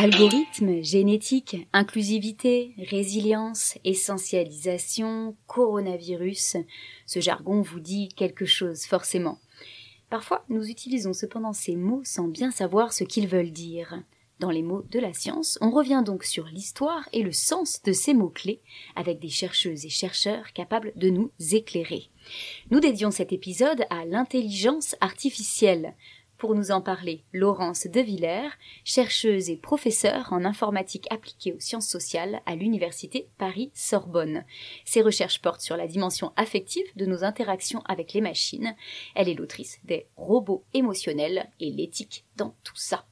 Algorithmes, génétique, inclusivité, résilience, essentialisation, coronavirus, ce jargon vous dit quelque chose forcément. Parfois, nous utilisons cependant ces mots sans bien savoir ce qu'ils veulent dire. Dans les mots de la science, on revient donc sur l'histoire et le sens de ces mots-clés avec des chercheuses et chercheurs capables de nous éclairer. Nous dédions cet épisode à l'intelligence artificielle, pour nous en parler, Laurence Devillers, chercheuse et professeure en informatique appliquée aux sciences sociales à l'Université Paris-Sorbonne. Ses recherches portent sur la dimension affective de nos interactions avec les machines. Elle est l'autrice des robots émotionnels et l'éthique dans tout ça.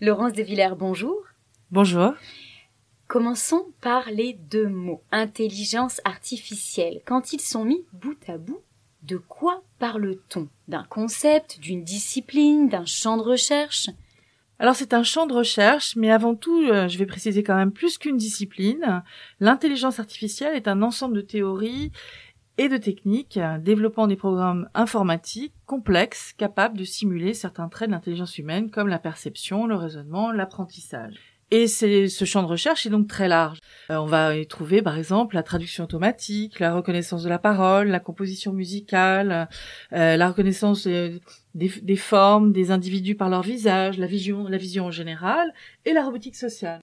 Laurence Devillers, bonjour. Bonjour. Commençons par les deux mots, intelligence artificielle. Quand ils sont mis bout à bout, de quoi parle-t-on? D'un concept, d'une discipline, d'un champ de recherche? Alors c'est un champ de recherche, mais avant tout, euh, je vais préciser quand même plus qu'une discipline. L'intelligence artificielle est un ensemble de théories et de techniques développant des programmes informatiques complexes capables de simuler certains traits de l'intelligence humaine comme la perception, le raisonnement, l'apprentissage. Et c'est ce champ de recherche est donc très large. Euh, on va y trouver par exemple la traduction automatique, la reconnaissance de la parole, la composition musicale, euh, la reconnaissance des, des, formes des individus par leur visage, la vision, la vision en général, et la robotique sociale.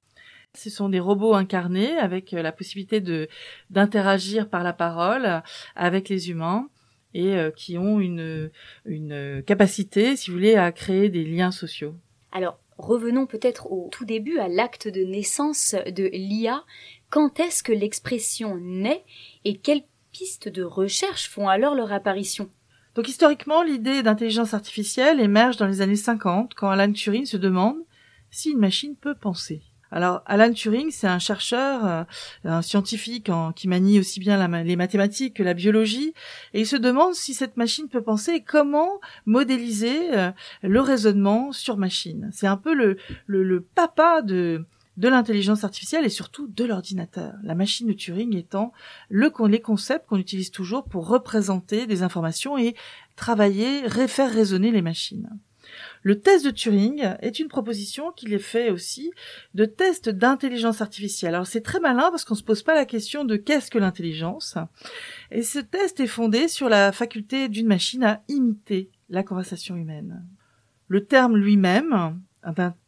Ce sont des robots incarnés avec euh, la possibilité de d'interagir par la parole avec les humains et qui ont une une capacité, si vous voulez, à créer des liens sociaux. Alors, revenons peut-être au tout début, à l'acte de naissance de l'IA. Quand est-ce que l'expression naît et quelles pistes de recherche font alors leur apparition? Donc historiquement, l'idée d'intelligence artificielle émerge dans les années 50 quand Alan Turing se demande si une machine peut penser. Alors Alan Turing, c'est un chercheur, euh, un scientifique qui manie aussi bien les mathématiques que la biologie, et il se demande si cette machine peut penser et comment modéliser euh, le raisonnement sur machine. C'est un peu le, papa de de l'intelligence artificielle et surtout de l'ordinateur. La machine de Turing étant le, les concepts qu'on utilise toujours pour représenter des informations et travailler, faire raisonner les machines. Le test de Turing est une proposition qu'il est fait aussi de test d'intelligence artificielle. Alors c'est très malin parce qu'on se pose pas la question de qu'est-ce que l'intelligence. Et ce test est fondé sur la faculté d'une machine à imiter la conversation humaine. Le terme lui-même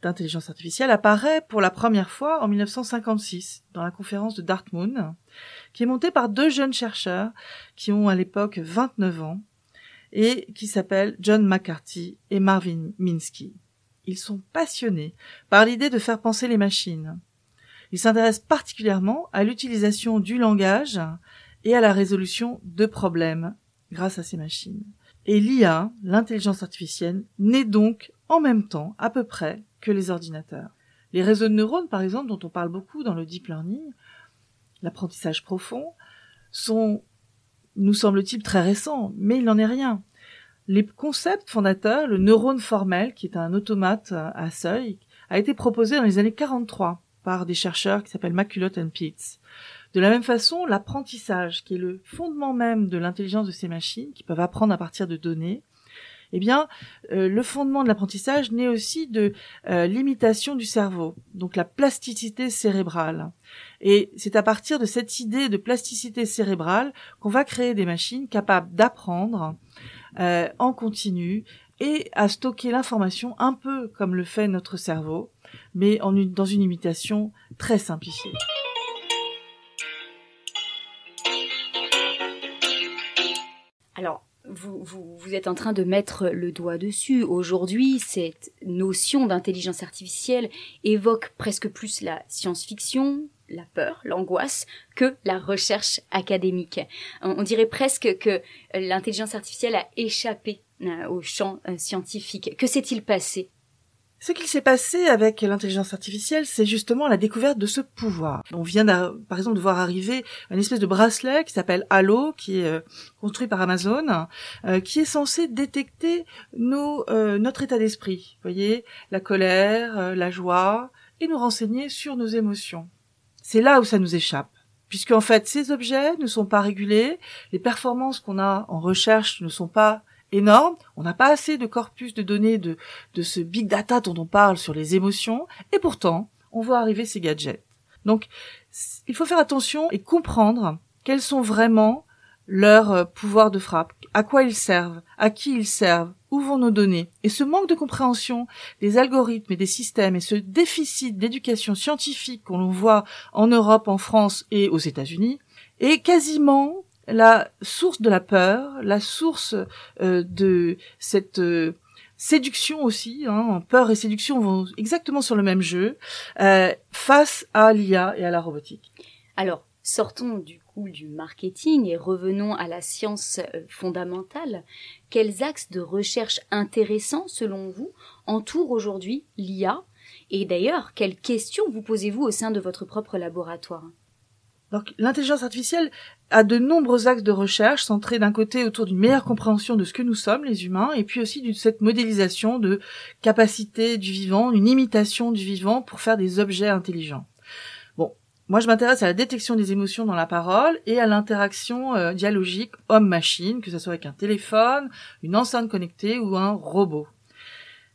d'intelligence artificielle apparaît pour la première fois en 1956 dans la conférence de Dartmouth, qui est montée par deux jeunes chercheurs qui ont à l'époque 29 ans et qui s'appellent John McCarthy et Marvin Minsky. Ils sont passionnés par l'idée de faire penser les machines. Ils s'intéressent particulièrement à l'utilisation du langage et à la résolution de problèmes grâce à ces machines. Et l'IA, l'intelligence artificielle, naît donc en même temps, à peu près, que les ordinateurs. Les réseaux de neurones, par exemple, dont on parle beaucoup dans le deep learning, l'apprentissage profond, sont nous semble-t-il très récent, mais il n'en est rien. Les concepts fondateurs, le neurone formel, qui est un automate à seuil, a été proposé dans les années 43 par des chercheurs qui s'appellent McCulloch and Pitts. De la même façon, l'apprentissage, qui est le fondement même de l'intelligence de ces machines, qui peuvent apprendre à partir de données, eh bien, euh, le fondement de l'apprentissage naît aussi de euh, l'imitation du cerveau, donc la plasticité cérébrale. Et c'est à partir de cette idée de plasticité cérébrale qu'on va créer des machines capables d'apprendre euh, en continu et à stocker l'information un peu comme le fait notre cerveau, mais en dans une imitation très simplifiée. Vous, vous, vous, êtes en train de mettre le doigt dessus. Aujourd'hui, cette notion d'intelligence artificielle évoque presque plus la science-fiction, la peur, l'angoisse, que la recherche académique. On, dirait presque que l'intelligence artificielle a échappé euh, au champ euh, scientifique. Que s'est-il passé? Ce qu'il s'est passé avec l'intelligence artificielle, c'est justement la découverte de ce pouvoir. On vient par exemple de voir arriver une espèce de bracelet qui s'appelle Halo, qui est euh, construit par Amazon, euh, qui est censé détecter nos, euh, notre état d'esprit. Voyez, la colère, la joie, et nous renseigner sur nos émotions. C'est là où ça nous échappe. Puisque en fait, ces objets ne sont pas régulés, les performances qu'on a en recherche ne sont pas énorme, on n'a pas assez de corpus de données de, de ce big data dont on parle sur les émotions, et pourtant, on voit arriver ces gadgets. Donc, il faut faire attention et comprendre quels sont vraiment leurs euh, pouvoirs de frappe, à quoi ils servent, à qui ils servent, où vont nos données. Et ce manque de compréhension des algorithmes et des systèmes et ce déficit d'éducation scientifique qu'on voit en Europe, en France et aux États-Unis est quasiment la source de la peur, la source euh, de cette euh, séduction aussi, hein, peur et séduction vont exactement sur le même jeu, euh, face à l'IA et à la robotique. Alors, sortons du coup du marketing et revenons à la science fondamentale. Quels axes de recherche intéressants, selon vous, entourent aujourd'hui l'IA Et d'ailleurs, quelles questions vous posez-vous au sein de votre propre laboratoire? Donc l'intelligence artificielle a de nombreux axes de recherche centrés d'un côté autour d'une meilleure compréhension de ce que nous sommes les humains et puis aussi de cette modélisation de capacité du vivant, une imitation du vivant pour faire des objets intelligents. Bon, moi je m'intéresse à la détection des émotions dans la parole et à l'interaction euh, dialogique homme-machine, que ce soit avec un téléphone, une enceinte connectée ou un robot.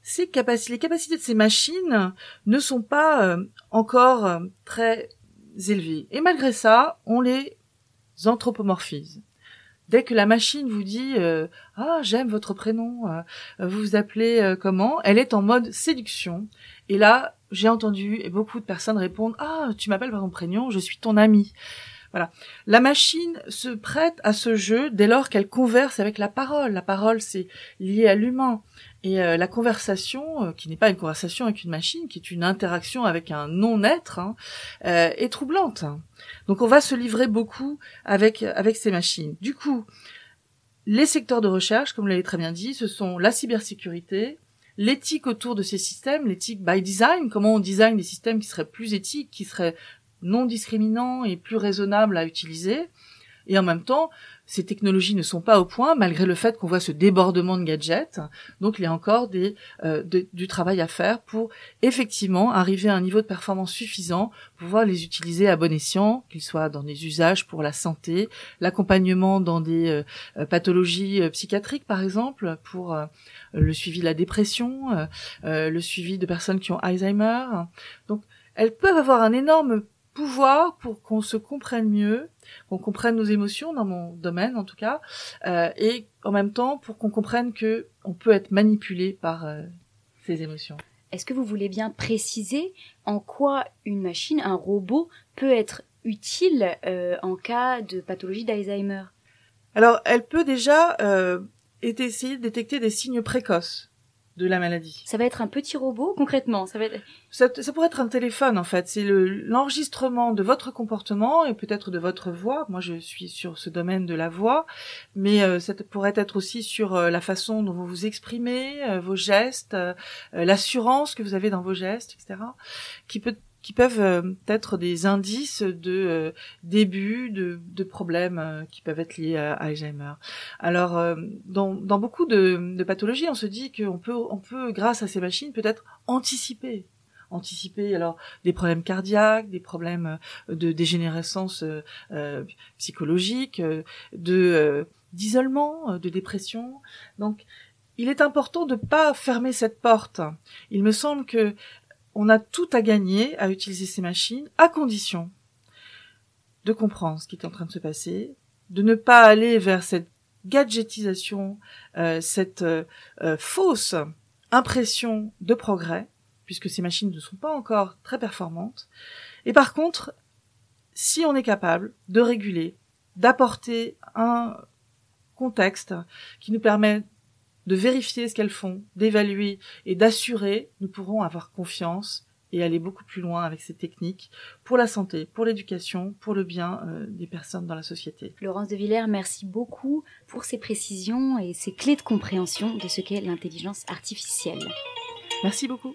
Ces les capacités de ces machines ne sont pas euh, encore euh, très Et malgré ça, on les anthropomorphise. Dès que la machine vous dit euh, ah j'aime votre prénom, euh, vous vous appelez euh, comment, elle est en mode séduction. Et là, j'ai entendu beaucoup de personnes répondent ah tu m'appelles par ton prénom, je suis ton ami. Voilà. La machine se prête à ce jeu dès lors qu'elle converse avec la parole. La parole, c'est lié à l'humain. Et euh, la conversation, euh, qui n'est pas une conversation avec une machine, qui est une interaction avec un non-être, hein, euh, est troublante. Donc on va se livrer beaucoup avec, avec ces machines. Du coup, les secteurs de recherche, comme vous l'avez très bien dit, ce sont la cybersécurité, l'éthique autour de ces systèmes, l'éthique by design, comment on design des systèmes qui seraient plus éthiques, qui seraient non discriminants et plus raisonnables à utiliser, et en même temps, ces technologies ne sont pas au point, malgré le fait qu'on voit ce débordement de gadgets. Donc il y a encore des, euh, du travail à faire pour effectivement arriver à un niveau de performance suffisant pour pouvoir les utiliser à bon escient, qu'ils soient dans des usages pour la santé, l'accompagnement dans des euh, euh, pathologies psychiatriques par exemple, pour le suivi de la dépression, le suivi de personnes qui ont Alzheimer. Donc elles peuvent avoir un énorme pouvoir pour qu'on se comprenne mieux, qu'on comprenne nos émotions dans mon domaine en tout cas, euh, et en même temps pour qu'on comprenne que on peut être manipulé par euh, ces émotions. Est-ce que vous voulez bien préciser en quoi une machine, un robot, peut être utile euh, en cas de pathologie d'Alzheimer? Alors, elle peut déjà essayer de détecter des signes précoces de la maladie. Ça va être un petit robot concrètement. Ça va être. Ça, pourrait être un téléphone en fait. C'est l'enregistrement de votre comportement et peut-être de votre voix. Moi, je suis sur ce domaine de la voix, mais euh, ça pourrait être aussi sur euh, la façon dont vous vous exprimez, euh, vos gestes, l'assurance que vous avez dans vos gestes, etc. Qui peut qui peuvent euh, être des indices de euh, début de, problèmes euh, qui peuvent être liés à, Alzheimer. Alors, dans, beaucoup de, pathologies, on se dit qu'on peut, on peut, grâce à ces machines, peut-être anticiper anticiper alors des problèmes cardiaques, des problèmes de dégénérescence euh, psychologique, de d'isolement, de dépression. Donc, il est important de pas fermer cette porte. Il me semble que on a tout à gagner à utiliser ces machines, à condition de comprendre ce qui est en train de se passer, de ne pas aller vers cette gadgetisation, euh, cette euh, euh, fausse impression de progrès, puisque ces machines ne sont pas encore très performantes. Et par contre, si on est capable de réguler, d'apporter un contexte qui nous permet de vérifier ce qu'elles font, d'évaluer et d'assurer, nous pourrons avoir confiance et aller beaucoup plus loin avec ces techniques pour la santé, pour l'éducation, pour le bien euh, des personnes dans la société. Laurence de Villers, merci beaucoup pour ces précisions et ces clés de compréhension de ce qu'est l'intelligence artificielle. Merci beaucoup.